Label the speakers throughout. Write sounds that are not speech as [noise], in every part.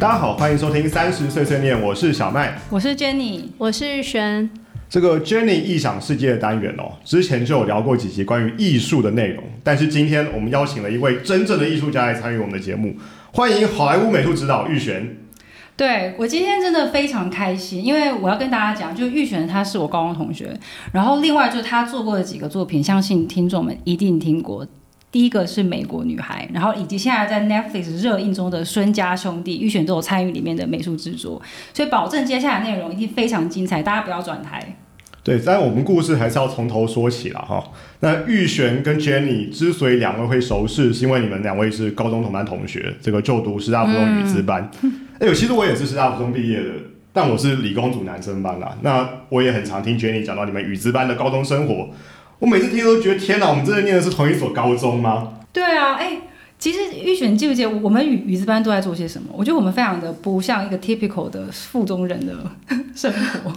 Speaker 1: 大家好，欢迎收听三十岁碎念，我是小麦，
Speaker 2: 我是 Jenny，
Speaker 3: 我是玉璇。
Speaker 1: 这个 Jenny 异想世界的单元哦，之前就有聊过几集关于艺术的内容，但是今天我们邀请了一位真正的艺术家来参与我们的节目，欢迎好莱坞美术指导玉璇。
Speaker 2: 对我今天真的非常开心，因为我要跟大家讲，就玉璇他是我高中同学，然后另外就是他做过的几个作品，相信听众们一定听过。第一个是美国女孩，然后以及现在在 Netflix 热映中的孙家兄弟，玉璇都有参与里面的美术制作，所以保证接下来内容一定非常精彩，大家不要转台。
Speaker 1: 对，但我们故事还是要从头说起了哈。那玉璇跟 Jenny 之所以两位会熟识，是因为你们两位是高中同班同学，这个就读师大附中语资班。[laughs] 哎，其实我也是师大附中毕业的，但我是理工组男生班啦。那我也很常听 Jenny 讲到你们语资班的高中生活。我每次听都觉得天哪，我们真的念的是同一所高中吗？
Speaker 2: 对啊，哎，其实预选记不记得我们语语字班都在做些什么？我觉得我们非常的不像一个 typical 的附中人的 [laughs] 生活。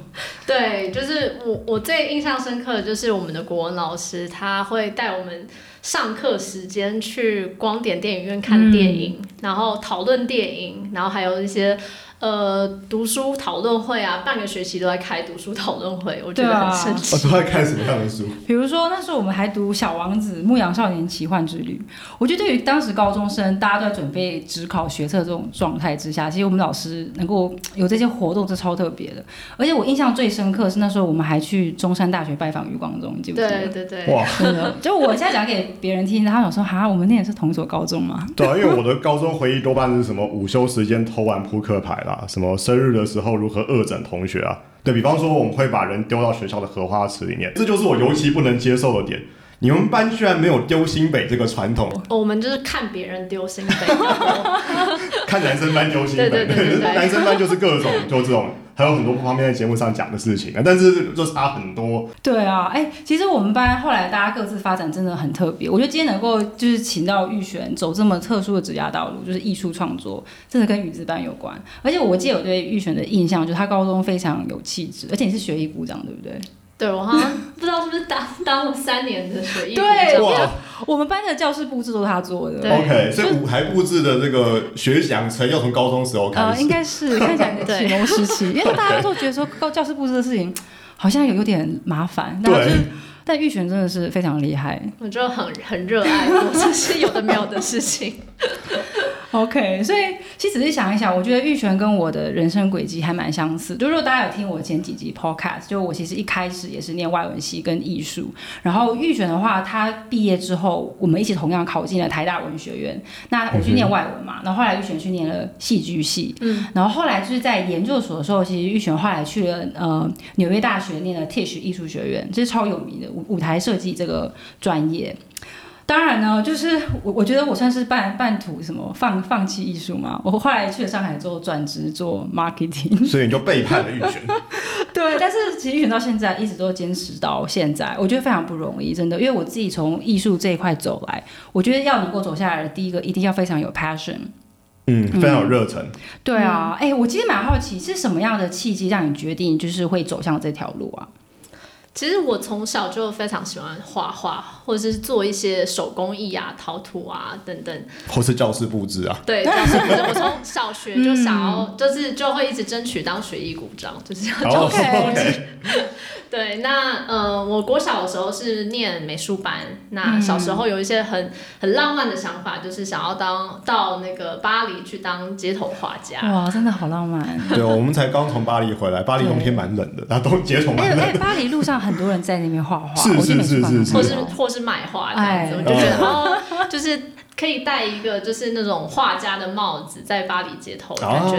Speaker 3: 对，就是我我最印象深刻的就是我们的国文老师，他会带我们上课时间去光点电影院看电影，然后讨论电影，然后还有一些。呃，读书讨论会啊，半个学期都在开读书讨论会，我觉得很神奇。
Speaker 1: 我都在看什么样的书？
Speaker 2: 比如说那时候我们还读《小王子》《牧羊少年奇幻之旅》，我觉得对于当时高中生，大家都在准备只考学测这种状态之下，其实我们老师能够有这些活动是超特别的。而且我印象最深刻是那时候我们还去中山大学拜访余光中，你记不记
Speaker 3: 得？对对对。哇，
Speaker 2: 真的，就我现在讲给别人听，他想说哈，我们那也是同一所高中吗？
Speaker 1: 对啊，因为我的高中回忆多半是什么午休时间偷玩扑克牌啦。啊，什么生日的时候如何恶整同学啊？对比方说，我们会把人丢到学校的荷花池里面，这就是我尤其不能接受的点。你们班居然没有丢新北这个传统？
Speaker 3: 我们就是看别人丢新北，[laughs]
Speaker 1: 看男生班丢新北，
Speaker 3: 对对对
Speaker 1: 男生班就是各种就这种。还有很多不方便在节目上讲的事情啊，但是就差很多。
Speaker 2: 对啊，哎，其实我们班后来大家各自发展真的很特别。我觉得今天能够就是请到玉璇走这么特殊的职业道路，就是艺术创作，真的跟语字班有关。而且我记得我对玉璇的印象就是他高中非常有气质，而且你是学艺部长，对不对？
Speaker 3: 对，我好像 [laughs] 不知道是不是当当了三年的学艺部
Speaker 2: 长。我们班的教室布置都是他做的。
Speaker 1: 对 OK，所以舞台布置的这个学养成要从高中时候开始。
Speaker 2: 呃，应该是看起来的启蒙时期，[laughs] 因为大家都觉得说高教室布置的事情好像有有点麻烦。
Speaker 1: 对。
Speaker 2: 但玉璇真的是非常厉害，
Speaker 3: 我就很很热爱做这些有的没有的事情。[laughs]
Speaker 2: OK，所以其实仔细想一想，我觉得玉璇跟我的人生轨迹还蛮相似。就如果大家有听我前几集 Podcast，就我其实一开始也是念外文系跟艺术。然后玉璇的话，他毕业之后，我们一起同样考进了台大文学院。那我去念外文嘛，然后后来玉璇去念了戏剧系。嗯。然后后来就是在研究所的时候，其实玉璇后来去了呃纽约大学念了 Tisch 艺术学院，这是超有名的舞舞台设计这个专业。当然呢，就是我我觉得我算是半半途什么放放弃艺术嘛。我后来去了上海之后转职做 marketing，[laughs]
Speaker 1: 所以你就背叛了玉璇。[laughs]
Speaker 2: 对，但是其实玉璇到现在一直都坚持到现在，我觉得非常不容易，真的。因为我自己从艺术这一块走来，我觉得要能够走下来的第一个，一定要非常有 passion，
Speaker 1: 嗯，非常有热忱。
Speaker 2: 对啊，哎，我其实蛮好奇，是什么样的契机让你决定就是会走向这条路啊？
Speaker 3: 其实我从小就非常喜欢画画，或者是做一些手工艺啊、陶土啊等等，
Speaker 1: 或是教室布置啊。
Speaker 3: 对，[laughs] 教室布置。我从小学就想要，就是就会一直争取当学艺股长，就是要教室布置。[laughs] 对，那呃，我国小的时候是念美术班，那小时候有一些很很浪漫的想法，就是想要当到那个巴黎去当街头画家。
Speaker 2: 哇，真的好浪漫。
Speaker 1: 对，我们才刚从巴黎回来，巴黎冬天蛮冷的，然后都街头蛮冷。
Speaker 2: 巴黎路上很多人在那边画画，
Speaker 1: 是是是是是，
Speaker 3: 或是或是卖画这样子，我就觉得哦，就是。可以戴一个就是那种画家的帽子，在巴黎街头，感觉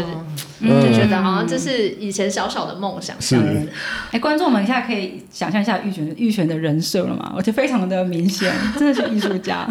Speaker 3: 就觉得好像这是以前小小的梦想。
Speaker 1: 这样子，
Speaker 2: 哎，观众们现在可以想象一下玉泉玉泉的人设了吗？我觉得非常的明显，真的是艺术家。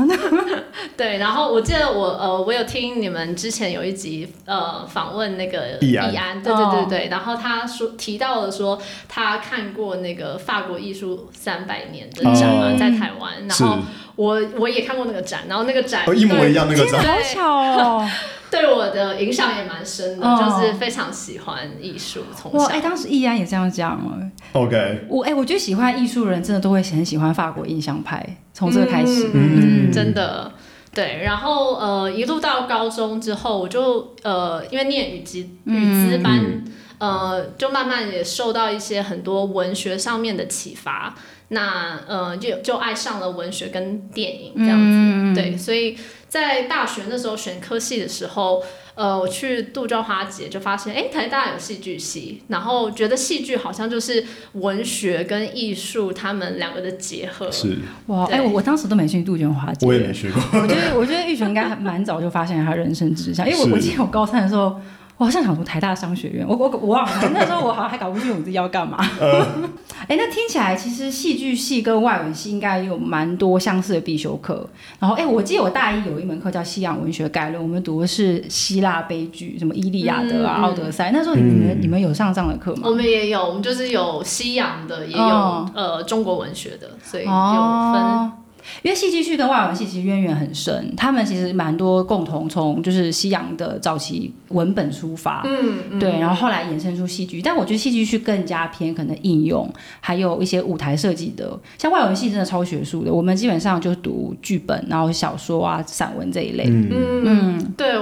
Speaker 2: [laughs]
Speaker 3: 对，然后我记得我呃，我有听你们之前有一集呃访问那个易安，对对对对，然后他说提到了说他看过那个法国艺术三百年的展嘛，在台湾，然后。我我也看过那个展，然后那个展
Speaker 1: 一模一样，那个展。
Speaker 2: 好巧哦，[laughs]
Speaker 3: 对我的影响也蛮深的，就是非常喜欢艺术。从小，
Speaker 2: 哎，当时易安也这样讲了。
Speaker 1: OK，
Speaker 2: 我哎，我觉得喜欢艺术人真的都会很喜欢法国印象派，从这个开始，
Speaker 3: 嗯，真的。对，然后呃一路到高中之后，我就呃因为念语资语资班，
Speaker 1: 嗯
Speaker 3: 呃就慢慢也受到一些很多文学上面的启发，那呃就就爱上了文学跟电影这样子。
Speaker 2: 嗯
Speaker 3: 对，所以在大学那时候选科系的时候，呃，我去杜鹃花节就发现，哎，台大有戏剧系，然后觉得戏剧好像就是文学跟艺术他们两个的结合。
Speaker 1: 是
Speaker 2: 哇，哎、
Speaker 3: 对
Speaker 2: 我我当时都没去杜鹃花节，
Speaker 1: 我也没学过。
Speaker 2: 我觉得，我觉得玉璇应该还蛮早就发现他人生志向，因为我我记得我高三的时候，我好像想读台大商学院，我我我忘了，那时候我好像还搞不清楚我自己要干嘛。[laughs] [laughs] 哎、那听起来其实戏剧系跟外文系应该有蛮多相似的必修课。然后，哎、我记得我大一有一门课叫西洋文学概论，我们读的是希腊悲剧，什么《伊利亚德》啊、奥德赛》。那时候你们、你们有上这样的课吗？
Speaker 3: 我们也有，我们就是有西洋的，也有、
Speaker 2: 哦
Speaker 3: 呃中国文学的，所以有分。
Speaker 2: 哦，因为戏剧系跟外文系其实渊源很深，他们其实蛮多共同从就是西洋的早期文本出发，
Speaker 3: 嗯，嗯。
Speaker 2: 对，然后后来衍生出戏剧，但我觉得戏剧系更加偏可能应用，还有一些舞台设计的，像外文系真的超学术的，我们基本上就读剧本，然后小说啊、散文这一类。
Speaker 1: 嗯，
Speaker 3: 嗯，对我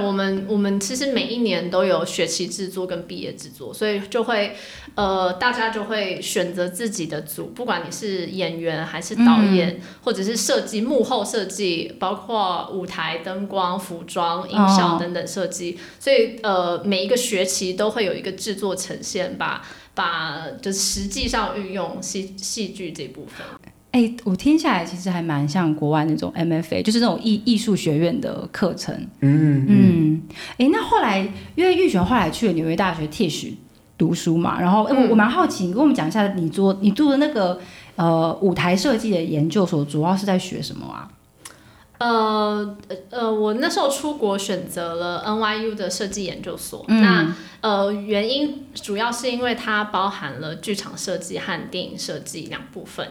Speaker 3: 们，其实每一年都有学期制作跟毕业制作，所以就会，呃，大家就会选择自己的组，不管你是演员还是导演，或者是设计幕后设计，包括舞台灯光、服装、音效
Speaker 2: 哦
Speaker 3: 等等设计，所以呃，每一个学期都会有一个制作呈现，吧把就是实际上运用戏戏剧这部分。
Speaker 2: 哎，我听下来其实还蛮像国外那种 MFA，就是那种艺艺术学院的课程。
Speaker 1: 嗯
Speaker 2: 嗯，哎，那后来因为玉璇后来去了纽约大学 Tisch 读书嘛，然后诶我我蛮好奇，你跟我们讲一下你做你做的那个呃舞台设计的研究所，主要是在学什么啊？
Speaker 3: 呃呃，我那时候出国选择了 NYU 的设计研究所，
Speaker 2: 嗯
Speaker 3: 那呃原因主要是因为它包含了剧场设计和电影设计两部分。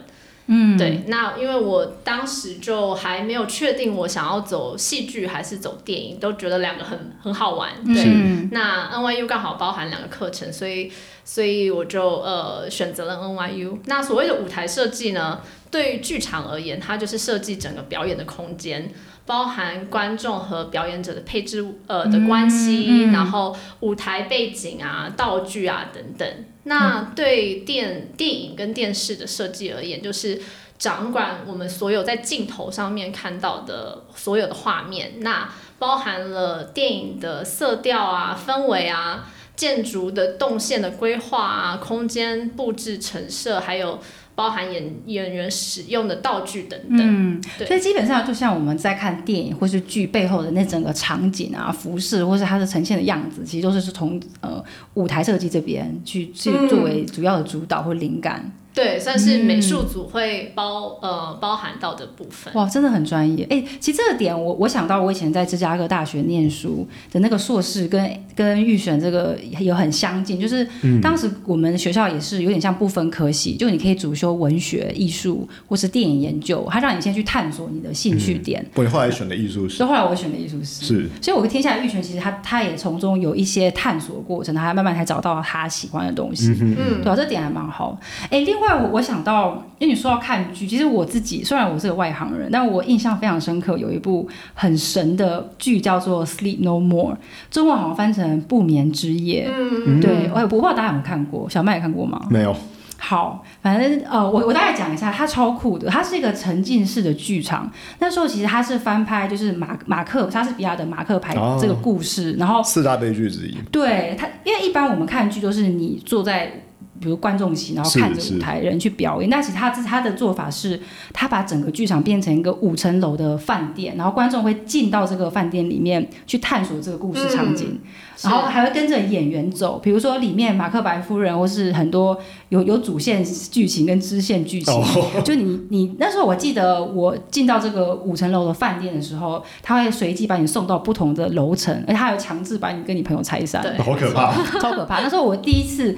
Speaker 3: 嗯，对，那因为我当时就还没有确定我想要走戏剧还是走电影，都觉得两个很很好玩。对，
Speaker 2: 嗯
Speaker 3: 那 NYU 刚好包含两个课程，所以所以我就呃选择了 NYU。那所谓的舞台设计呢，对于剧场而言，它就是设计整个表演的空间，包含观众和表演者的配置呃的关系，
Speaker 2: 嗯嗯
Speaker 3: 然后舞台背景啊、道具啊等等。那对电电影跟电视的设计而言，就是掌管我们所有在镜头上面看到的所有的画面，那包含了电影的色调啊、氛围啊、建筑的动线的规划啊、空间布置陈设，还有包含演演员使用的道具等等。
Speaker 2: 嗯，
Speaker 3: 对
Speaker 2: 所以基本上就像我们在看电影或是剧背后的那整个场景啊、服饰，或是它的呈现的样子，其实都是是从呃舞台设计这边去去
Speaker 3: 嗯
Speaker 2: 作为主要的主导或灵感。
Speaker 3: 对，算是美术组会包、呃包含到的部分。
Speaker 2: 哇，真的很专业。哎、其实这个点我我想到我以前在芝加哥大学念书的那个硕士跟跟预选这个有很相近，就是当时我们学校也是有点像不分科系，就你可以主修文学、艺术或是电影研究，他让你先去探索你的兴趣点。
Speaker 1: 我后来选的艺术史
Speaker 2: 所以后来我选的艺术史。
Speaker 1: 是
Speaker 2: 所以，我听下来，预选其实他他也从中有一些探索过程，他慢慢才找到他喜欢的东西。
Speaker 3: 嗯，
Speaker 2: 对啊，这点还蛮好。哎，另外我我想到，因为你说到看剧，其实我自己虽然我是个外行人，但我印象非常深刻，有一部很神的剧叫做《Sleep No More》，中文好像翻成《不眠之夜》。
Speaker 3: 嗯
Speaker 2: 对，我也我不知道大家有没有看过，小麦也看过吗？
Speaker 1: 没有
Speaker 2: 好，反正呃，我我大概讲一下，它超酷的，它是一个沉浸式的剧场。那时候其实它是翻拍，就是马马克莎士比亚的《马克牌
Speaker 1: 哦》
Speaker 2: 这个故事，然后
Speaker 1: 四大悲剧之一。
Speaker 2: 对它，因为一般我们看剧都是你坐在。比如观众席，然后看着舞台人去表演。那其实他他的做法是，他把整个剧场变成一个五层楼的饭店，然后观众会进到这个饭店里面去探索这个故事场景，然后还会跟着演员走。比如说里面马克白夫人，或是很多有有主线剧情跟支线剧情。
Speaker 1: 哦，
Speaker 2: 就你你那时候我记得我进到这个五层楼的饭店的时候，他会随机把你送到不同的楼层，而且他还有强制把你跟你朋友拆散，
Speaker 3: 对
Speaker 1: 好可怕！
Speaker 2: 超可怕。那时候我第一次。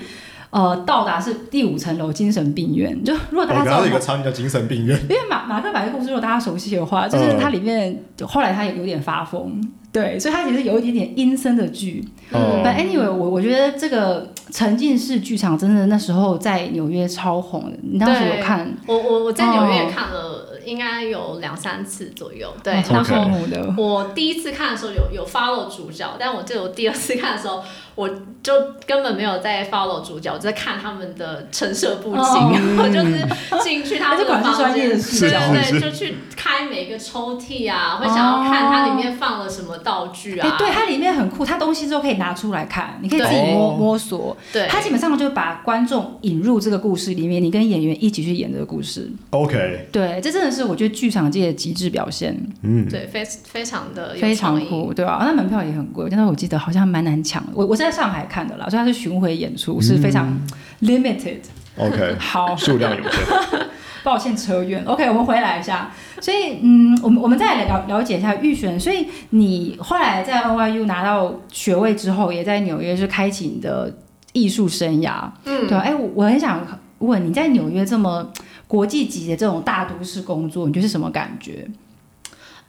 Speaker 2: 呃，到达是第五层楼精神病院。就如果大家知道
Speaker 1: 我刚刚有一个场景叫精神病院，
Speaker 2: 因为马马克白的故事，如果大家熟悉的话，就是它里面、后来他也有点发疯，对，所以它其实有一点点阴森的剧。
Speaker 1: 哦
Speaker 2: 但 anyway，我我觉得这个沉浸式剧场真的那时候在纽约超红的。你当时有看？
Speaker 3: 我我我在纽约也
Speaker 2: 哦
Speaker 3: 看了应该有两三次左右。对，然后
Speaker 2: 羡慕的。
Speaker 3: 我第一次看的时候有有 follow 主角，但我记得我第二次看的时候，我就根本没有在 follow 主角，我在看他们的陈设布景，
Speaker 2: 哦 [laughs]
Speaker 3: 然后就是进去他们的
Speaker 2: 这果然是
Speaker 3: 房间，对对对，就去开每个抽屉啊，会想要看它里面放了什么道具
Speaker 2: 哎、
Speaker 3: 啊，
Speaker 2: 对，它里面很酷，它东西都可以拿出来看，你可以自己摸
Speaker 1: 哦
Speaker 2: 摸索。
Speaker 3: 对，
Speaker 2: 它基本上就把观众引入这个故事里面，你跟演员一起去演这个故事。
Speaker 1: OK，
Speaker 2: 对，这真的是我觉得剧场界的极致表现，
Speaker 1: 嗯，
Speaker 3: 对非非常的
Speaker 2: 非常酷，对吧、那门票也很贵，但是我记得好像蛮难抢的。我我是在上海看的啦，所以它是巡回演出，是非常 limited。
Speaker 1: OK，[laughs]
Speaker 2: 好，
Speaker 1: 数量有限。[laughs]
Speaker 2: 抱歉扯远。OK，我们回来一下。所以，嗯，我们我们再来了了解一下预选。所以你后来在 NYU 拿到学位之后，也在纽约是开启你的艺术生涯，
Speaker 3: 嗯
Speaker 2: 对吧？哎、我我很想问你在纽约这么国际级的这种大都市工作，你觉得是什么感觉？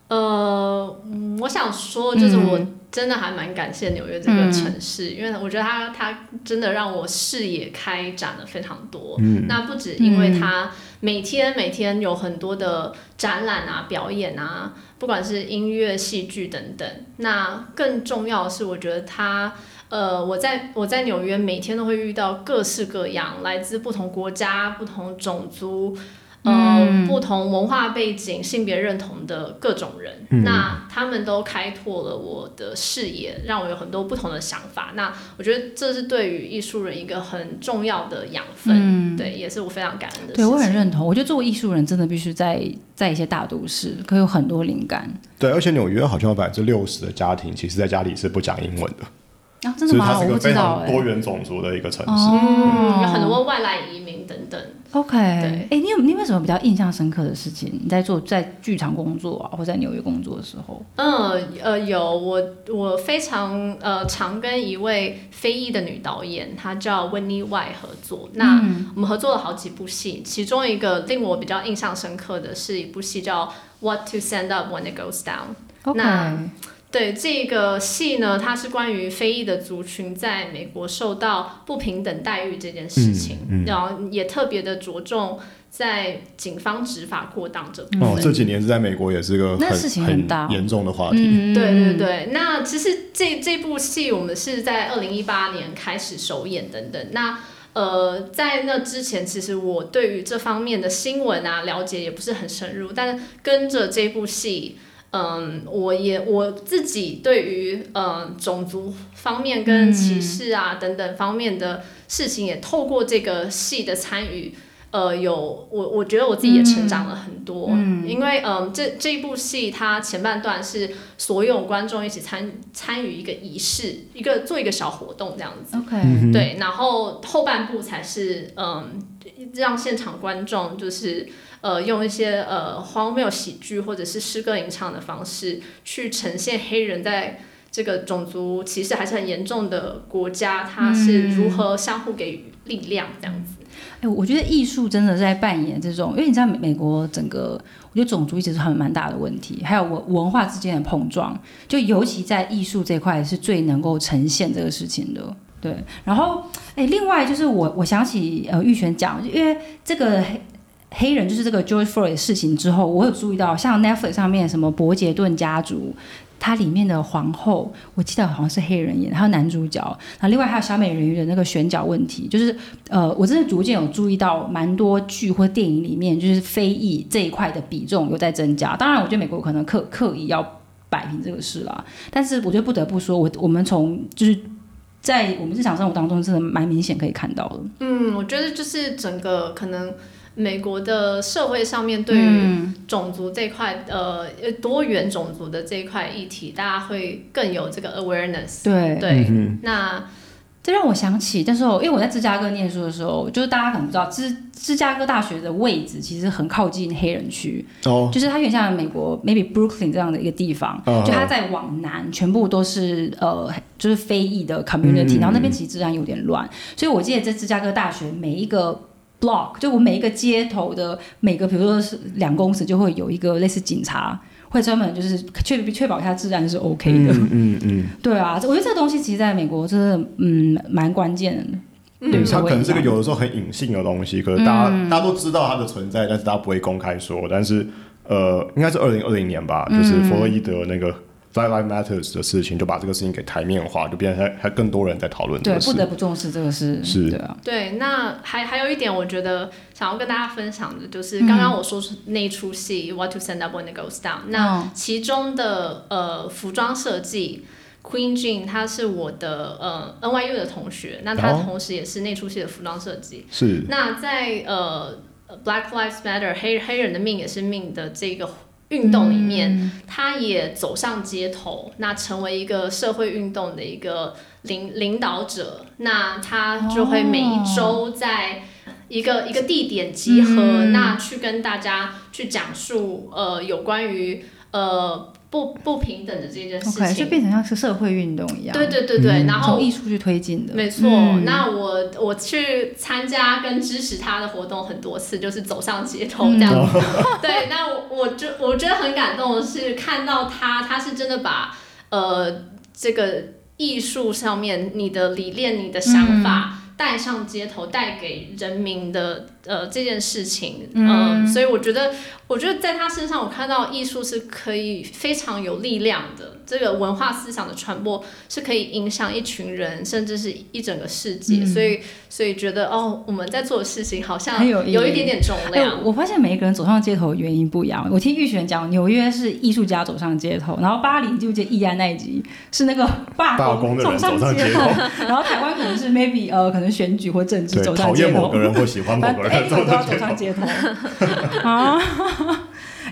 Speaker 3: 呃，嗯我想说，就是我
Speaker 2: 嗯
Speaker 3: 真的还蛮感谢纽约这个城市，因为我觉得它它真的让我视野开展了非常多。
Speaker 1: 嗯
Speaker 3: 那不止因为它每天每天有很多的展览啊、表演啊，不管是音乐、戏剧等等。那更重要的是，我觉得它。呃，我在我在纽约每天都会遇到各式各样来自不同国家、不同种族、呃、
Speaker 2: 嗯
Speaker 3: 不同文化背景、性别认同的各种人。
Speaker 1: 嗯
Speaker 3: 那他们都开拓了我的视野，让我有很多不同的想法。那我觉得这是对于艺术人一个很重要的养分，
Speaker 2: 嗯
Speaker 3: 对，也是我非常感恩的
Speaker 2: 对
Speaker 3: 情。
Speaker 2: 我很认同。我觉得作为艺术人，真的必须在在一些大都市，可以有很多灵感。
Speaker 1: 对，而且纽约好像有百分之六十的家庭，其实在家里是不讲英文的，
Speaker 2: 啊，真的吗？我不知道哎、
Speaker 1: 常多元种族的一个城市。
Speaker 3: 有很多外来移民等等。
Speaker 2: OK，哎、
Speaker 3: 对
Speaker 2: 你有你有没有什么比较印象深刻的事情？你在做在剧场工作啊，或在纽约工作的时候？
Speaker 3: 嗯呃，有我我非常呃常跟一位非裔的女导演，她叫温妮 Y 合作。那
Speaker 2: 嗯
Speaker 3: 我们合作了好几部戏，其中一个令我比较印象深刻的是一部戏叫《What to Send Up When It Goes Down》。
Speaker 2: OK，
Speaker 3: 那对这个戏呢，它是关于非裔的族群在美国受到不平等待遇这件事情，
Speaker 1: 嗯嗯
Speaker 3: 然后也特别的着重在警方执法过当这部分。
Speaker 1: 哦，这几年是在美国也是个很
Speaker 2: 那事情很大
Speaker 1: 严重的话题。
Speaker 2: 嗯
Speaker 3: 对对对，那其实这这部戏我们是在二零一八年开始首演等等。那呃，在那之前，其实我对于这方面的新闻啊了解也不是很深入，但是跟着这部戏。嗯，我也我自己对于嗯种族方面跟歧视啊、等等方面的事情，也透过这个戏的参与，呃，有我我觉得我自己也成长了很多，嗯。因为嗯这这一部戏它前半段是所有观众一起参参与一个仪式，一个做一个小活动这样子
Speaker 2: ，OK，
Speaker 3: 对，然后后半部才是嗯让现场观众就是。呃，用一些呃荒谬喜剧或者是诗歌吟唱的方式，去呈现黑人在这个种族歧视还是很严重的国家，他是如何相互给予力量这样子。
Speaker 2: 哎、我觉得艺术真的在扮演这种，因为你知道美美国整个，我觉得种族一直是很蛮大的问题，还有文文化之间的碰撞，就尤其在艺术这块是最能够呈现这个事情的。对，然后哎，另外就是我我想起呃玉璇讲，因为这个黑人就是这个 George Floyd 的事情之后，我有注意到像 Netflix 上面什么伯杰顿家族。它里面的皇后，我记得好像是黑人演，还有男主角。那另外还有小美人鱼的那个选角问题，就是呃，我真的逐渐有注意到，蛮多剧或电影里面，就是非裔这一块的比重有在增加。当然，我觉得美国可能刻刻意要摆平这个事啦，但是我觉得不得不说，我我们从就是在我们日常生活当中，真的蛮明显可以看到的。
Speaker 3: 嗯，我觉得就是整个可能美国的社会上面对于
Speaker 2: 嗯。
Speaker 3: 种族这一块，呃，多元种族的这一块议题，大家会更有这个 awareness。
Speaker 2: 对。
Speaker 3: 对，
Speaker 1: 嗯
Speaker 3: 那
Speaker 2: 这让我想起，但是我因为我在芝加哥念书的时候，就是大家可能不知道，芝芝加哥大学的位置其实很靠近黑人区，
Speaker 1: 哦，
Speaker 2: 就是它有点像美国 maybe Brooklyn 这样的一个地方，
Speaker 1: 哦
Speaker 2: 就它在往南全部都是呃就是非裔的 community，、
Speaker 1: 嗯
Speaker 2: 然后那边其实治安有点乱，所以我记得在芝加哥大学每一个 block，就我每一个街头的每个，比如说是两公尺就会有一个类似警察。会专门就是确确保一下治安是 OK 的，
Speaker 1: 嗯嗯嗯，[laughs]
Speaker 2: 对啊，我觉得这个东西其实在美国真的嗯蛮关键的。对于社会
Speaker 1: 它可能是个有的时候很隐性的东西，可是大家、大家都知道它的存在，但是大家不会公开说。但是呃，应该是二零二零年吧，就是弗洛伊德那个 Black Lives Matters 的事情，就把这个事情给台面化，就变成还还更多人在讨论这
Speaker 2: 对
Speaker 1: 个事。
Speaker 2: 不得不重视这个事，
Speaker 1: 是
Speaker 2: 对啊，
Speaker 3: 对，那还还有一点，我觉得想要跟大家分享的，就是刚刚我说出那出戏《What to Send Up When It Goes Down》，那其中的呃服装设计。Queen Jean，她是我的呃 NYU 的同学，那她
Speaker 1: 哦
Speaker 3: 同时也是那出戏的服装设计。
Speaker 1: 是
Speaker 3: 那在呃 Black Lives Matter 黑黑人的命也是命的这个运动里面，他也走上街头，那成为一个社会运动的一个领领导者。那他就会每一周在一个、一个地点集合，那去跟大家去讲述呃有关于呃不不平等的这件事
Speaker 2: OK，就。变成像是社会运动一样，
Speaker 3: 对对对对，
Speaker 1: 嗯
Speaker 3: 然后
Speaker 2: 从艺术去推进的，
Speaker 3: 没错，
Speaker 2: 嗯
Speaker 3: 那我我去参加跟支持他的活动很多次，就是走上街头这样子。[laughs] 对，那我我就我觉得很感动的是看到他，他是真的把呃这个艺术上面你的理念、你的想法。带上街头，带给人民的呃这件事情，嗯、所以我觉得，我觉得在他身上，我看到艺术是可以非常有力量的，这个文化思想的传播是可以影响一群人，甚至是一整个世界，所以，所以觉得哦，我们在做的事情好像
Speaker 2: 有
Speaker 3: 有一点点重
Speaker 2: 哎、
Speaker 3: 量。
Speaker 2: 我发现每一个人走上街头的原因不一样。我听玉璇讲，纽约是艺术家走上街头，然后巴黎就记得易安那一集是那个罢
Speaker 1: 罢工的人
Speaker 2: 上
Speaker 1: 走上街
Speaker 2: 头
Speaker 1: 头，[laughs]
Speaker 2: 然后台湾可能是 maybe 呃可能选举或政治走上街头
Speaker 1: 讨厌某个。人或喜欢某个 [laughs]
Speaker 2: 哎，
Speaker 1: 人走
Speaker 2: 都要
Speaker 1: 上街头。
Speaker 2: 走上街头 [laughs] 啊！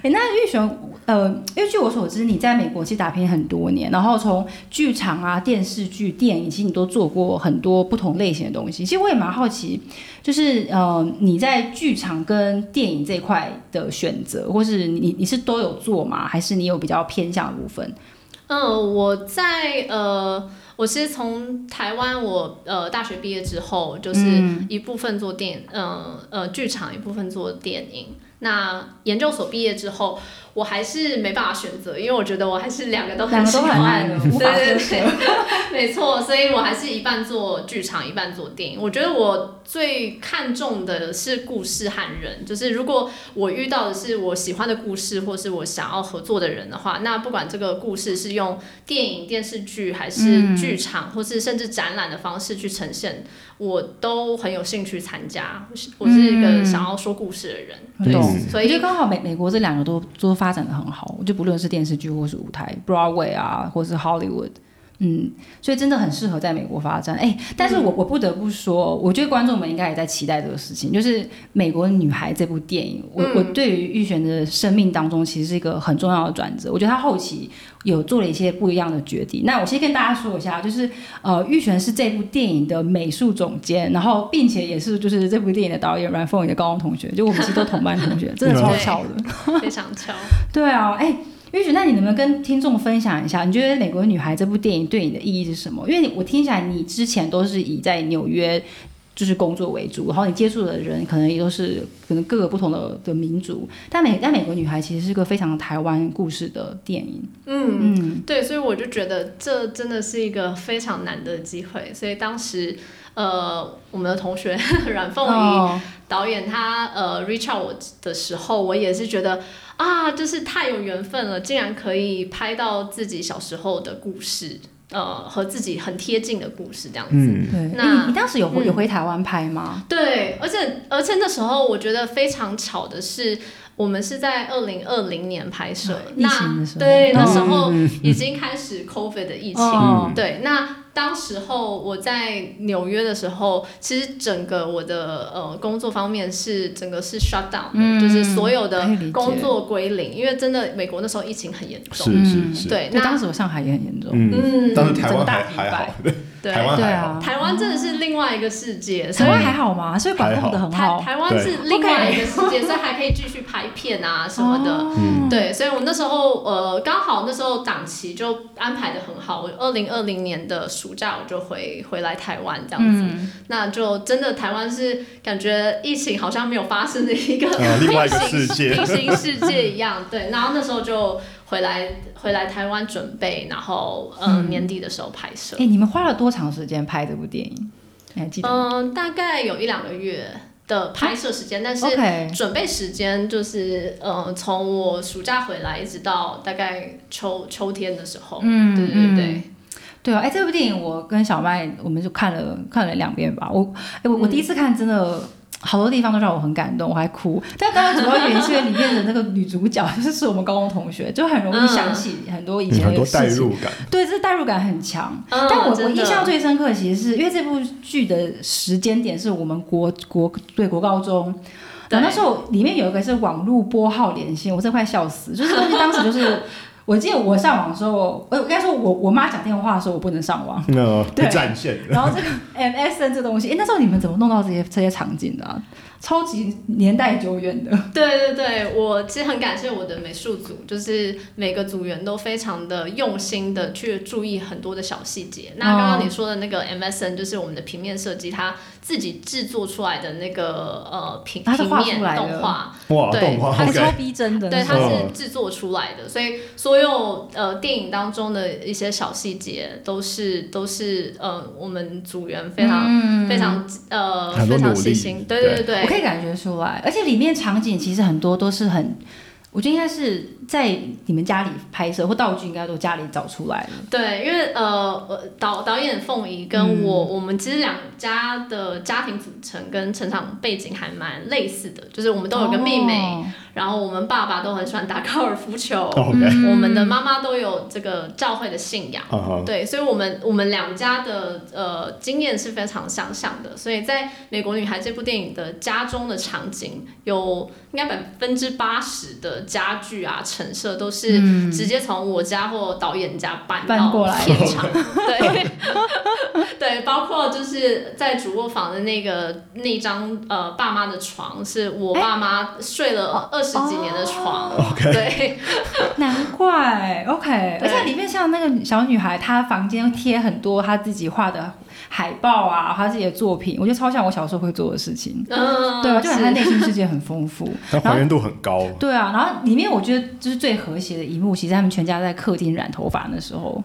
Speaker 2: 哎，那玉璇，呃，因为据我所知，你在美国其实打拼很多年，然后从剧场啊、电视剧、电影，其实你都做过很多不同类型的东西。其实我也蛮好奇，就是呃，你在剧场跟电影这一块的选择，或是你你是都有做吗？还是你有比较偏向的部分？
Speaker 3: 嗯，我在呃，我其实从台湾我呃大学毕业之后，就是
Speaker 2: 嗯
Speaker 3: 一部分做电嗯呃剧场，一部分做电影。那研究所毕业之后，我还是没办法选择，因为我觉得我还是两个都很喜欢。
Speaker 2: 很爱的，无法
Speaker 3: 对对。[laughs] 没错，所以我还是一半做剧场，一半做电影。我觉得我最看重的是故事和人，就是如果我遇到的是我喜欢的故事，或是我想要合作的人的话，那不管这个故事是用电影、电视剧，还是剧场，或是甚至展览的方式去呈现，我都很有兴趣参加。我是我是一个想要说故事的人，所以
Speaker 2: 就刚好美美国这两个都都发展的很好，就不论是电视剧或是舞台，Broadway 啊，或是 Hollywood，嗯，所以真的很适合在美国发展。哎，但是我我不得不说，我觉得观众们应该也在期待这个事情，就是《美国女孩》这部电影，我、我对于玉璇的生命当中其实是一个很重要的转折。我觉得她后期有做了一些不一样的决定。那我先跟大家说一下，就是呃，玉璇是这部电影的美术总监，然后并且也是就是这部电影的导演阮凤仪的高中同学，就我们是都同班同学，[laughs] 真的超
Speaker 3: 对
Speaker 2: 巧的。[laughs]
Speaker 3: 非常巧。
Speaker 2: 对啊，哎。那你能不能跟听众分享一下，你觉得《美国女孩》这部电影对你的意义是什么？因为你我听起来，你之前都是以在纽约就是工作为主，然后你接触的人可能也都是可能各个不同的的民族，但美但《美国女孩》其实是个非常台湾故事的电影。
Speaker 3: 嗯
Speaker 2: 嗯，
Speaker 3: 对，所以我就觉得这真的是一个非常难得的机会，所以当时。呃，我们的同学 [laughs] 阮凤仪
Speaker 2: 哦，
Speaker 3: 导演他呃 reach out 我的时候，我也是觉得啊，就是太有缘分了，竟然可以拍到自己小时候的故事，呃，和自己很贴近的故事这样子。
Speaker 1: 嗯，
Speaker 2: 对，
Speaker 3: 那
Speaker 2: 哎你你当时有回
Speaker 3: 嗯。
Speaker 2: 有回台湾拍吗？
Speaker 3: 对，而且而且那时候我觉得非常巧的是，我们是在二零二零年拍摄，那
Speaker 2: 情的时候。
Speaker 3: 对，那
Speaker 2: 哦
Speaker 3: 时候已经开始 COVID 的疫情，
Speaker 2: 哦。
Speaker 3: 对，那当时候我在纽约的时候，其实整个我的呃工作方面是整个是 shut down，
Speaker 2: 嗯
Speaker 3: 就是所有的工作归零，因为真的美国那时候疫情很严重，
Speaker 1: 是是是，
Speaker 3: 对，那
Speaker 2: 当时我上海也很严重。
Speaker 1: 嗯，
Speaker 3: 嗯，
Speaker 1: 但是台湾
Speaker 2: 整个大
Speaker 1: 还还好，
Speaker 3: 对。
Speaker 1: 台湾
Speaker 2: 对啊，
Speaker 3: 台湾真的是另外一个世界，所以
Speaker 2: 台湾还好吗？所以管控的很
Speaker 3: 台
Speaker 2: 好。
Speaker 3: 台湾是另外一个世界，所以还可以继续拍片啊什么的。
Speaker 2: 哦。
Speaker 3: 对，所以我那时候呃刚好那时候档期就安排的很好，我二零二零年的暑假我就回回来台湾这样子，
Speaker 2: 嗯，
Speaker 3: 那就真的台湾是感觉疫情好像没有发生的一个
Speaker 1: 呃，另外一个
Speaker 3: 平行
Speaker 1: 世界，
Speaker 3: 平行世界一样。对，然后那时候就回来回来台湾准备，然后嗯、呃年底的时候拍摄
Speaker 2: 哎、。你们花了多长时间拍这部电影？你还记得吗？
Speaker 3: 嗯，大概有一两个月的拍摄时间，但是准备时间就是呃，从我暑假回来一直到大概秋秋天的时候。
Speaker 2: 嗯
Speaker 3: 对对对，
Speaker 2: 对啊，哎，这部电影我跟小麦我们就看了看了两遍吧。我哎我我第一次看真的。好多地方都让我很感动，我还哭。但当然主要原因是因为里面的那个女主角就是是我们高中同学，就很容易想起很多以前的
Speaker 1: 嗯很多代
Speaker 2: 事情。
Speaker 1: 入感。
Speaker 2: 对，这代入感很强。
Speaker 3: 嗯
Speaker 2: 但我我印象最深刻，其实是因为这部剧的时间点是我们国国对国高中，然后那时候里面有一个是网络拨号连线，我真的快笑死。就是东西当时就是，我记得我上网的时候，我应该说我我妈讲电话的时候我不能上网，
Speaker 1: 那 [laughs]
Speaker 2: 对。
Speaker 1: 占线，
Speaker 2: 然后这个 MSN 这东西，哎，那时候你们怎么弄到这些这些场景的、啊？超级年代久远的。
Speaker 3: 对对对，我其实很感谢我的美术组，就是每个组员都非常的用心的去注意很多的小细节。那刚刚你说的那个 MSN，就是我们的平面设计，它自己制作出来的那个呃平平面动画，
Speaker 1: 哇，
Speaker 3: 对
Speaker 1: 动画
Speaker 2: 还超逼真的，
Speaker 3: 对，它是制作出来的，所以所有呃电影当中的一些小细节都是都是呃我们组员非常、非常呃非常细心，对对对
Speaker 2: 可以感觉出来，而且里面场景其实很多都是很，我觉得应该是在你们家里拍摄或道具应该都家里找出来的。
Speaker 3: 对，因为呃呃导导演凤仪跟我、我们其实两家的家庭组成跟成长背景还蛮类似的，就是我们都有个妹妹，
Speaker 2: 哦
Speaker 3: 然后我们爸爸都很喜欢打高尔夫球。[laughs] 我们的妈妈都有这个教会的信仰。对，所以我们我们两家的呃经验是非常相像的，所以在《美国女孩》这部电影的家中的场景，有应该百分之八十的家具啊陈设都是直接从我家或导演家搬到
Speaker 2: 搬过来。
Speaker 3: 片场，[laughs] 对。对，包括就是在主卧房的那个那张呃爸妈的床，是我爸妈睡了二十几年的床，[laughs] OK，对。
Speaker 2: 难怪，OK，而且里面像那个小女孩，她房间贴很多她自己画的海报啊，她自己的作品，我觉得超像我小时候会做的事情。
Speaker 3: 嗯，
Speaker 2: 对啊，就感觉她内心世界很丰富。[laughs]
Speaker 1: 它还原度很高。
Speaker 2: 对啊，然后里面我觉得就是最和谐的一幕，其实他们全家在客厅染头发的时候，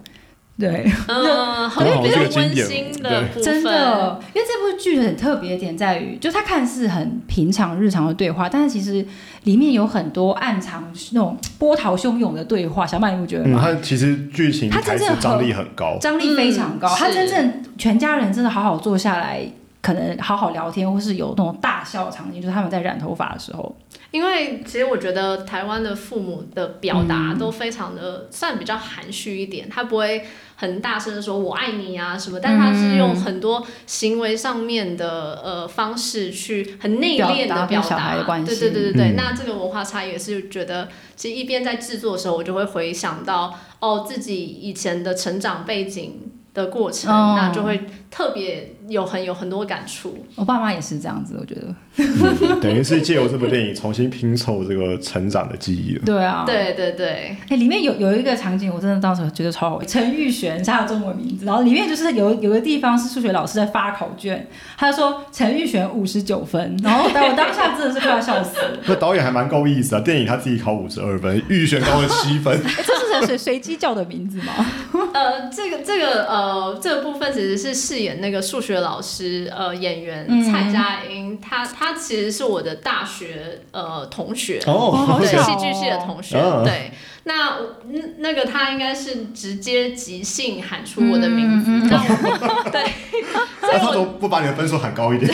Speaker 2: 对，
Speaker 3: 嗯，[laughs]
Speaker 1: 好
Speaker 3: 比较温
Speaker 1: 这个经典
Speaker 3: 馨的部分，
Speaker 2: 真的，因为这部剧很特别的点在于，就它看似很平常日常的对话，但是其实里面有很多暗藏那种波涛汹涌的对话。小曼，你不觉得
Speaker 1: 嗯，
Speaker 2: 吗？
Speaker 1: 它其实剧情
Speaker 2: 它真正
Speaker 1: 张力很高。
Speaker 2: 张力非常高，
Speaker 3: 嗯是
Speaker 2: 他真正全家人真的好好坐下来，可能好好聊天，或是有那种大笑场景，就是他们在染头发的时候。
Speaker 3: 因为其实我觉得台湾的父母的表达
Speaker 2: 嗯
Speaker 3: 都非常的、算比较含蓄一点，他不会很大声的说“我爱你”啊什么，但他是用很多行为上面的呃方式去很内敛的表
Speaker 2: 表达跟小孩的关系
Speaker 3: 对对对对对，
Speaker 1: 嗯
Speaker 3: 那这个文化差异也是觉得，其实一边在制作的时候，我就会回想到哦自己以前的成长背景的过程，
Speaker 2: 哦
Speaker 3: 那就会特别有很有很多感触。
Speaker 2: 我爸妈也是这样子，我觉得。[laughs]
Speaker 1: 等于是借由这部电影重新拼凑这个成长的记忆了。
Speaker 2: 对啊，。
Speaker 3: 对对对，
Speaker 2: 哎、里面有有一个场景，我真的当时觉得超好。陈玉璇是他的中文名字，然后里面就是有有个地方是数学老师在发考卷，他就说陈玉璇五十九分，然后我当下真的是快要笑死了。[laughs]
Speaker 1: 那导演还蛮够意思啊，电影他自己考五十二分，玉璇高了七分。[laughs]
Speaker 2: 哎、这是谁随机叫的名字吗？
Speaker 3: 呃，这个这个呃，这个部分其实是饰演那个数学老师呃演员
Speaker 2: 嗯。
Speaker 3: 蔡佳音，他他其实是我的大学呃同学。
Speaker 1: 哦
Speaker 3: 对，戏剧系的同学，
Speaker 1: 嗯。
Speaker 3: 对，那我那那个他应该是直接即兴喊出我的名字，[laughs] [laughs] 那我对，
Speaker 1: 那他怎么不把你的分数喊高一点？[laughs]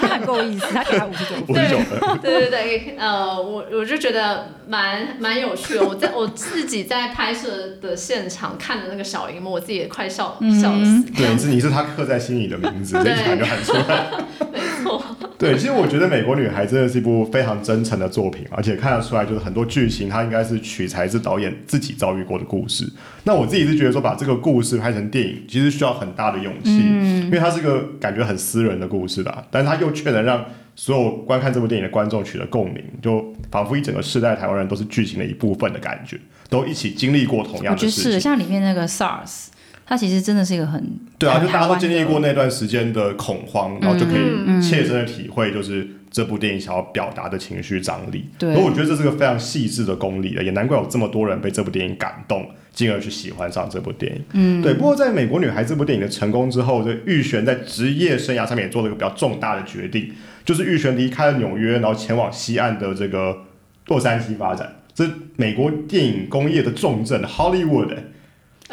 Speaker 2: 他很够意思，他给他五十九分。
Speaker 1: 五十九分。
Speaker 3: 对对对，呃，我我就觉得蛮蛮有趣的。我在我自己在拍摄的现场看的那个小荧幕，我自己也快笑、
Speaker 2: 嗯
Speaker 3: 笑死。
Speaker 1: 对，是你是他刻在心里的名字，这一喊就喊出来。
Speaker 3: 没错，[laughs]
Speaker 1: 对，其实我觉得《美国女孩》真的是一部非常真诚的作品，而且看得出来，就是很多剧情它应该是取材自导演自己遭遇过的故事。那我自己是觉得说，把这个故事拍成电影，其实需要很大的勇气，因为它是个感觉很私人的故事吧，但是它又却能让所有观看这部电影的观众取得共鸣，就仿佛一整个世代台湾人都是剧情的一部分的感觉，都一起经历过同样
Speaker 2: 我觉得是
Speaker 1: 的事情。
Speaker 2: 像里面那个 SARS，它其实真的是一个很
Speaker 1: 对啊，就大家都经历过那段时间的恐慌，然后就可
Speaker 3: 嗯
Speaker 1: 以切身的体会，就是这部电影想要表达的情绪张力。
Speaker 2: 对
Speaker 1: 而我觉得这是个非常细致的功力的，也难怪有这么多人被这部电影感动，进而去喜欢上这部电影。嗯，对。不过在《美国女孩》这部电影的成功之后，这玉璇在职业生涯上面也做了一个比较重大的决定，就是玉璇离开了纽约，然后前往西岸的这个洛杉矶发展。这美国电影工业的重镇 Hollywood，、欸、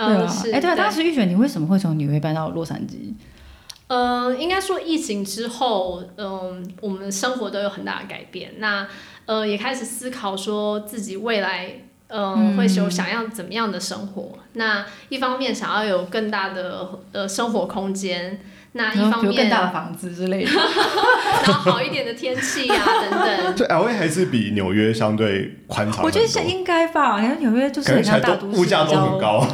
Speaker 2: 对
Speaker 3: 嗯，
Speaker 2: 啊，
Speaker 3: 是，
Speaker 2: 哎，对啊，当时玉璇，你为什么会从纽约搬到洛杉矶？
Speaker 3: 嗯，应该说疫情之后，嗯、我们生活都有很大的改变。那呃，也开始思考说自己未来，嗯、会有想要怎么样的生活。那一方面想要有更大的呃生活空间，那一方
Speaker 2: 面更
Speaker 3: 面，
Speaker 2: 大的房子之类的。[laughs]
Speaker 3: 然后好一点的天气啊等等。[laughs]
Speaker 1: 对 L A 还是比纽约相对宽敞。
Speaker 2: 我觉得是应该吧，因为纽约就是很
Speaker 1: 感觉起来
Speaker 2: 像大都市，
Speaker 1: 物价都很。高。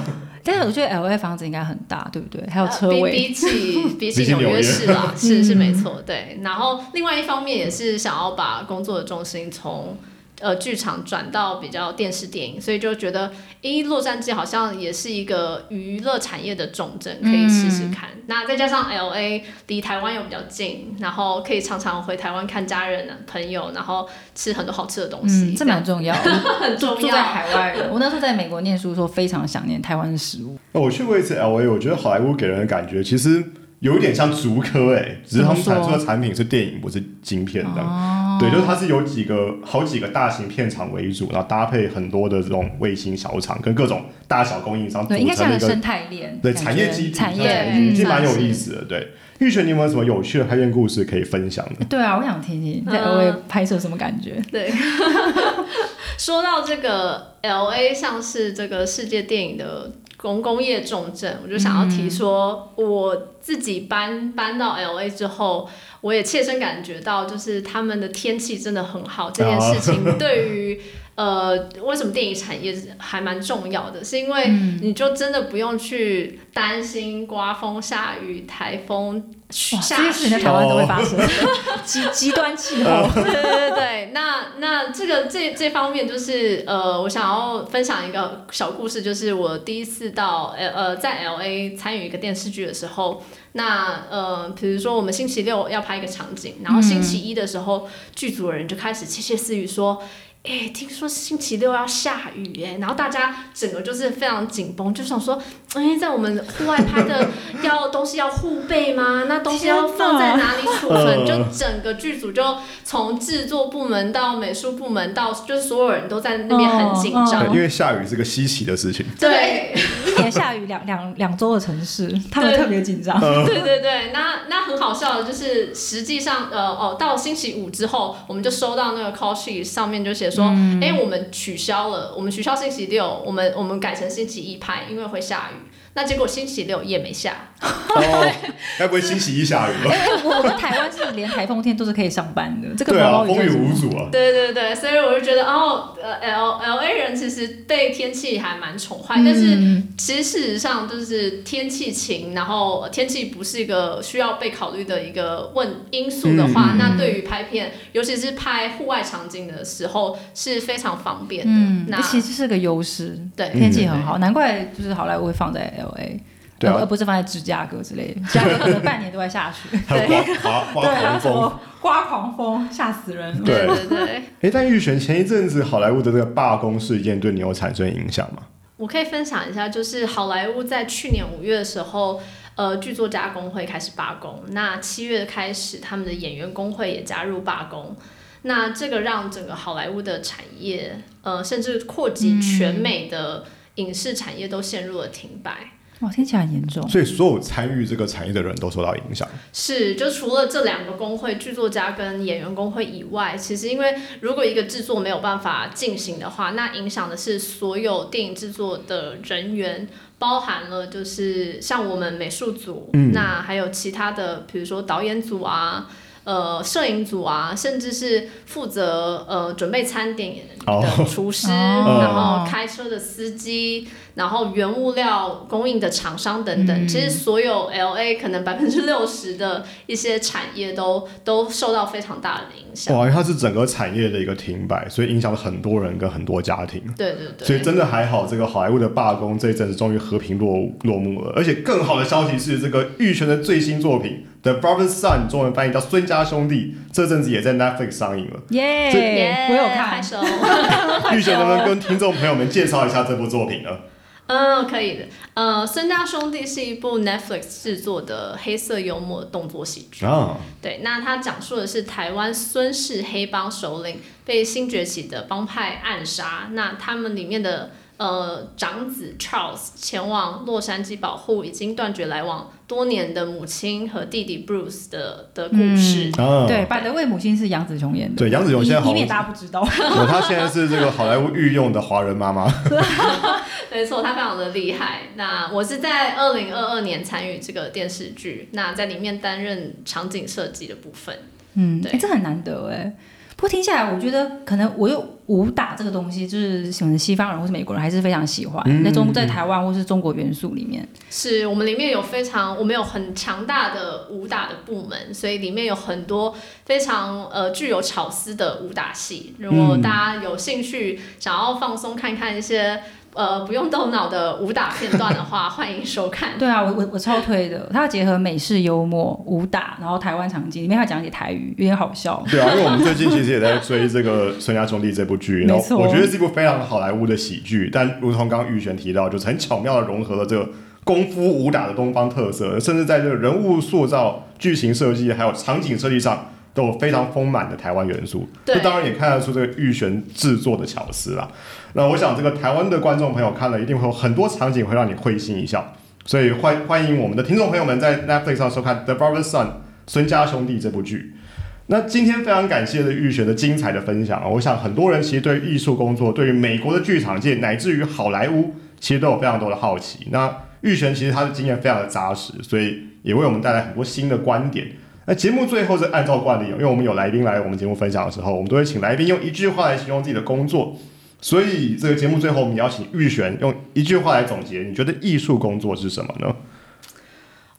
Speaker 2: 但是我觉得 L A 房子应该很大，对不对？还有
Speaker 3: 呃
Speaker 2: 车位。
Speaker 3: 比 [laughs] 比起比
Speaker 1: 比
Speaker 3: 起纽
Speaker 1: 约
Speaker 3: 约市啦，是是没错，对。然后另外一方面也是想要把工作的重心从呃剧场转到比较电视电影，所以就觉得，诶，洛杉矶好像也是一个娱乐产业的重镇，可以试试看。那再加上 L A 离台湾又比较近，然后可以常常回台湾看家人、朋友，然后吃很多好吃的东西，
Speaker 2: 嗯，这蛮重要的。[laughs]
Speaker 3: 很重
Speaker 2: 住在
Speaker 3: 要。
Speaker 2: 海外人，我那时候在美国念书的时候，非常想念台湾的食物。
Speaker 1: 那我去过一次 L A，我觉得好莱坞给人的感觉其实有一点像竹科哎、只是他们产出的产品是电影，不是晶片的。
Speaker 2: 哦
Speaker 1: 对，就是它是有几个好几个大型片场为主，然后搭配很多的这种卫星小厂跟各种大小供应商组
Speaker 2: 对，应该
Speaker 1: 成一个
Speaker 2: 像个生态链，
Speaker 1: 对产业基地，
Speaker 2: 产
Speaker 1: 像
Speaker 2: 业
Speaker 1: 基地其蛮有意思的。对，玉泉，你有没有什么有趣的拍片故事可以分享的？
Speaker 2: 对啊，我想听听你在
Speaker 3: 嗯
Speaker 2: L A 拍摄什么感觉？
Speaker 3: 对，[laughs] 说到这个 L A 像是这个世界电影的工工业重镇，我就想要提说，我自己搬搬到 L A 之后，我也切身感觉到，就是他们的天气真的很好，这件事情 [laughs] 对于。呃，为什么电影产业还蛮重要的？是因为你就真的不用去担心刮风、下雨、台风、
Speaker 2: 哇，
Speaker 3: 下
Speaker 2: 这些事情在
Speaker 3: 雪
Speaker 2: 台湾都会发生，[laughs] 极极端气候。
Speaker 3: 对对对对，那那这个这这方面就是呃，我想要分享一个小故事，就是我第一次到呃呃在 L A 参与一个电视剧的时候，那呃比如说我们星期六要拍一个场景，然后星期一的时候，剧组的人就开始窃窃私语说。哎、听说星期六要下雨哎，然后大家整个就是非常紧绷，就想说，哎、在我们户外拍的要东西要护备吗？[laughs] 那东西要放在哪里储存？就整个剧组就从制作部门到美术部门到，就是所有人都在那边很紧
Speaker 2: 嗯
Speaker 3: 张。
Speaker 1: 对，因为下雨是个稀奇的事情。
Speaker 3: 对，
Speaker 2: 一年下雨两两两周的城市，他们特别紧张。
Speaker 3: 对对对，那那很好笑的，就是实际上，呃哦，到星期五之后，我们就收到那个 call sheet 上面就写说，哎、我们取消了，我们取消星期六，我们我们改成星期一拍，因为会下雨。那结果星期六也没下，
Speaker 1: 哦，该不会星期一下雨吧？
Speaker 2: 哎，我我们台湾是连台风天都是可以上班的，这个
Speaker 1: 对风雨无阻啊。
Speaker 3: 对对对，所以我就觉得，哦，呃，L L A 人其实对天气还蛮宠坏，但是
Speaker 2: 嗯
Speaker 3: 其实事实上就是天气晴，然后天气不是一个需要被考虑的一个问因素的话，
Speaker 1: 嗯
Speaker 3: 那对于拍片，尤其是拍户外场景的时候是非常方便的。
Speaker 2: 嗯，
Speaker 3: 那
Speaker 2: 其实是个优势，
Speaker 3: 对
Speaker 2: 天气很好，难怪就是好莱坞会放在 L A，
Speaker 1: 对啊
Speaker 2: 而不是放在芝加哥之类的，芝加哥可能半年都在下雪，[laughs]
Speaker 1: 还有刮刮 [laughs] 刮
Speaker 2: 对，还
Speaker 1: 狂风。
Speaker 2: 有什么刮狂风，吓死人。
Speaker 1: 对
Speaker 3: 对对对，
Speaker 1: 哎，但玉璇前一阵子好莱坞的这个罢工事件对你有产生影响吗？
Speaker 3: 我可以分享一下，就是好莱坞在去年五月的时候。呃，剧作家工会开始罢工，那七月开始，他们的演员工会也加入罢工。那这个让整个好莱坞的产业，呃，甚至扩及全美的影视产业都陷入了停摆。
Speaker 2: 哇，听起来很严重。
Speaker 1: 所以所有参与这个产业的人都受到影响。
Speaker 3: 是，就除了这两个工会，剧作家跟演员工会以外，其实因为如果一个制作没有办法进行的话，那影响的是所有电影制作的人员，包含了就是像我们美术组，
Speaker 1: 嗯
Speaker 3: 那还有其他的，比如说导演组啊。呃摄影组啊，甚至是负责呃准备餐点
Speaker 1: 哦
Speaker 3: 的厨师，
Speaker 2: 哦
Speaker 3: 然后开车的司机，然后原物料供应的厂商等等。
Speaker 2: 嗯
Speaker 3: 其实所有 L A 可能百分之六十的一些产业都都受到非常大的影响。
Speaker 1: 哇，因为它是整个产业的一个停摆，所以影响了很多人跟很多家庭。
Speaker 3: 对对对，
Speaker 1: 所以真的还好，这个好莱坞的罢工这一阵子终于和平落落幕了。而且更好的消息是，这个玉泉的最新作品《The Brothers Son》中文翻译叫《孙家兄弟》，这阵子也在 Netflix 上映了。
Speaker 2: 耶、
Speaker 3: 耶
Speaker 2: 我有看
Speaker 3: 拍，手。[laughs]
Speaker 1: 玉泉能不能跟听众朋友们介绍一下这部作品呢？[laughs]
Speaker 3: 嗯，可以的。呃，《孙家兄弟》是一部 Netflix 制作的黑色幽默动作喜剧。
Speaker 1: 啊，
Speaker 3: 对，那它讲述的是台湾孙氏黑帮首领被新崛起的帮派暗杀，那他们里面的呃长子 Charles 前往洛杉矶保护已经断绝来往多年的母亲和弟弟 Bruce 的的故事。
Speaker 1: 啊，
Speaker 2: 对，百德为母亲是杨紫琼演的，
Speaker 1: 对杨紫琼现在好
Speaker 2: 以以免大家不知道，[laughs]
Speaker 1: 我她现在是这个好莱坞御用的华人妈妈。[laughs]
Speaker 3: 没错，她非常的厉害。那我是在二零二二年参与这个电视剧，那在里面担任场景设计的部分。
Speaker 2: 嗯，
Speaker 3: 对
Speaker 2: 哎、这很难得哎。不过听下来，我觉得可能我又武打这个东西，就是可能西方人或是美国人还是非常喜欢，
Speaker 1: 嗯
Speaker 2: 在中在台湾或是中国元素里面，
Speaker 3: 是我们里面有非常，我们有很强大的武打的部门，所以里面有很多非常呃具有巧思的武打戏。如果大家有兴趣想要放松看看一些呃不用动脑的武打片段的话，欢迎收看。[laughs]
Speaker 2: 对啊，我我我超推的，它要结合美式幽默、武打，然后台湾场景，里面还讲解台语，有点好笑。
Speaker 1: 对啊，因为我们最近 [laughs] 其实也在追这个《孙家兄弟》这部剧，然后
Speaker 2: 没错
Speaker 1: 我觉得是一部非常好莱坞的喜剧，但如同刚刚玉璇提到，就是很巧妙的融合了这个功夫武打的东方特色，甚至在这个人物塑造、剧情设计还有场景设计上。都有非常丰满的台湾元素，
Speaker 3: 对
Speaker 1: 这当然也看得出这个玉璇制作的巧思啦。那我想这个台湾的观众朋友看了，一定会有很多场景会让你会心一笑，所以欢欢迎我们的听众朋友们在 Netflix 上收看《The Brothers Son》孙家兄弟这部剧。那今天非常感谢的玉璇的精彩的分享啊！我想很多人其实对艺术工作、对于美国的剧场界乃至于好莱坞，其实都有非常多的好奇。那玉璇其实他的经验非常的扎实，所以也为我们带来很多新的观点。那节目最后是按照惯例，因为我们有来宾来我们节目分享的时候，我们都会请来宾用一句话来形容自己的工作。所以这个节目最后，我们邀请玉璇用一句话来总结，你觉得艺术工作是什么呢？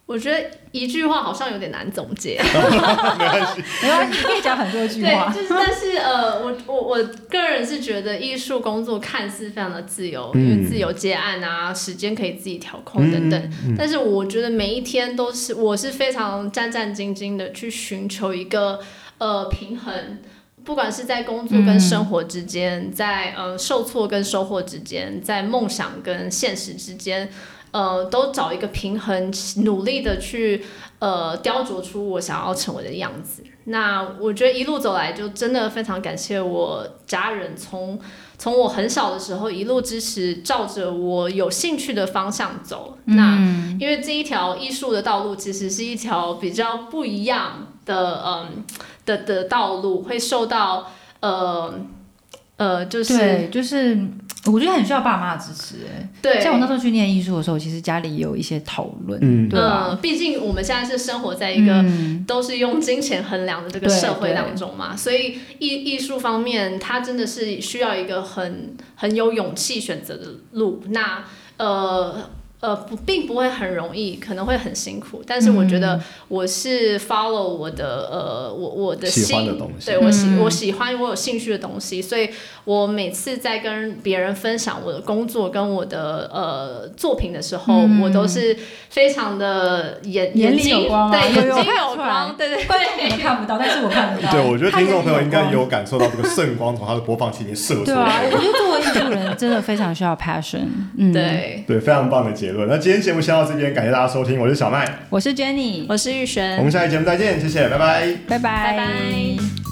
Speaker 3: 我觉得一句话好像有点难总结。[laughs]
Speaker 2: 没关系，[laughs] 你可以讲很多句话
Speaker 3: 对，。就是但是呃，我我我个人是觉得艺术工作看似非常的自由，
Speaker 1: 嗯
Speaker 3: 因为自由接案啊，时间可以自己调控等等。
Speaker 1: 嗯
Speaker 3: 但是我觉得每一天都是我是非常战战兢兢的去寻求一个呃平衡。不管是在工作跟生活之间，在呃受挫跟收获之间，在梦想跟现实之间，呃，都找一个平衡，努力的去呃雕琢出我想要成为的样子。那我觉得一路走来，就真的非常感谢我家人从从我很小的时候一路支持，照着我有兴趣的方向走。那
Speaker 2: 嗯，
Speaker 3: 因为这一条艺术的道路其实是一条比较不一样的，嗯的的道路，会受到呃呃就是
Speaker 2: 对，就是我觉得很需要爸妈的支持。哎，
Speaker 3: 对
Speaker 2: 像我那时候去念艺术的时候，其实家里也有一些讨论，
Speaker 1: 嗯
Speaker 2: 对吧？
Speaker 3: 嗯，毕竟我们现在是生活在一个
Speaker 2: 嗯
Speaker 3: 都是用金钱衡量的这个社会当中嘛，所以艺艺术方面，它真的是需要一个很很有勇气选择的路。那呃。呃，不，并不会很容易，可能会很辛苦。但是我觉
Speaker 2: 嗯。
Speaker 3: 得我是 follow 我的呃，我我的
Speaker 1: 喜
Speaker 3: 心，
Speaker 1: 欢的东西。
Speaker 3: 对我喜、
Speaker 2: 嗯。
Speaker 3: 我喜欢我有兴趣的东西，所以我每次在跟别人分享我的工作跟我的呃作品的时候，
Speaker 2: 嗯
Speaker 3: 我都是非常的眼
Speaker 2: 眼里
Speaker 3: 睛
Speaker 2: 有光啊
Speaker 3: 对，眼睛 [laughs] 有光，对对
Speaker 2: 观众可能看不到，但是我看得到。
Speaker 1: 对，我觉得听众朋友应该有感受到这个圣光从他的播放器里射出
Speaker 2: 对啊
Speaker 1: 来，。
Speaker 2: 我觉得作为艺术人，真的非常需要 passion。嗯，，
Speaker 3: 对，
Speaker 1: 对，非常棒的结论。那今天节目先到这边，感谢大家收听，我是小麦，
Speaker 2: 我是 Jenny，
Speaker 3: 我是玉璇
Speaker 1: 我，们下期节目再见，谢谢，拜拜。
Speaker 2: 拜拜，
Speaker 3: 拜拜。